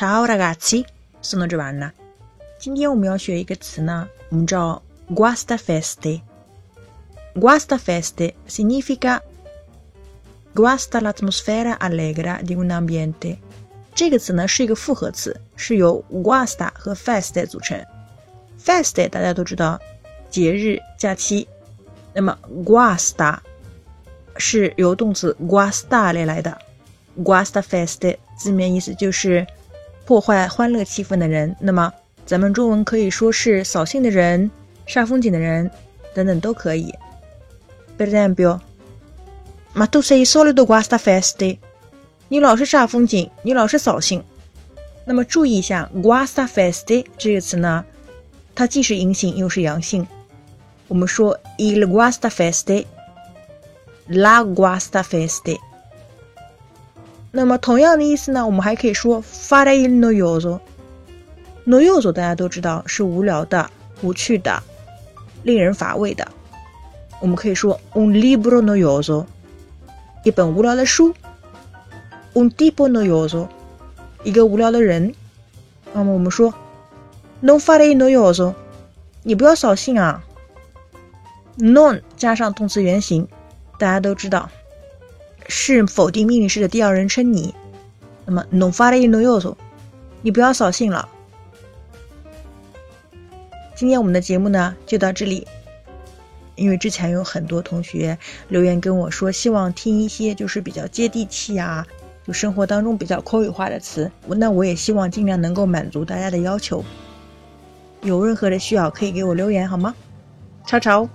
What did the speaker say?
Ciao ragazzi, sono Giovanna。今天我们要学一个词呢，我们叫 guasta feste。guasta feste significa guasta l'atmosfera allegra di un ambiente。这个词呢是一个复合词，是由 guasta 和 feste 组成。feste 大家都知道，节日、假期。那么 guasta 是由动词 guastare 来的。guasta feste 字面意思就是 破坏欢乐气氛的人。那么咱们中文可以说是扫兴的人、煞风景的人等等都可以。Per esempio，ma tu sei solito guasta feste？你老是煞风景，你老是扫兴。那么注意一下，guasta feste 这个词呢，它既是阴性又是阳性。我们说 il guasta feste，la guasta feste。那么同样的意思呢，我们还可以说 fare il noioso。noioso 大家都知道是无聊的、无趣的、令人乏味的。我们可以说 un libro noioso，一本无聊的书。un tipo noioso，一个无聊的人。那么我们说 non fare il noioso，你不要扫兴啊。non 加上动词原形，大家都知道是否定命令式的第二人称你。那么 non fare in noioso，你不要扫兴了。今天我们的节目呢就到这里，因为之前有很多同学留言跟我说，希望听一些就是比较接地气啊。就生活当中比较口语化的词，那我也希望尽量能够满足大家的要求。有任何的需要可以给我留言好吗？超超。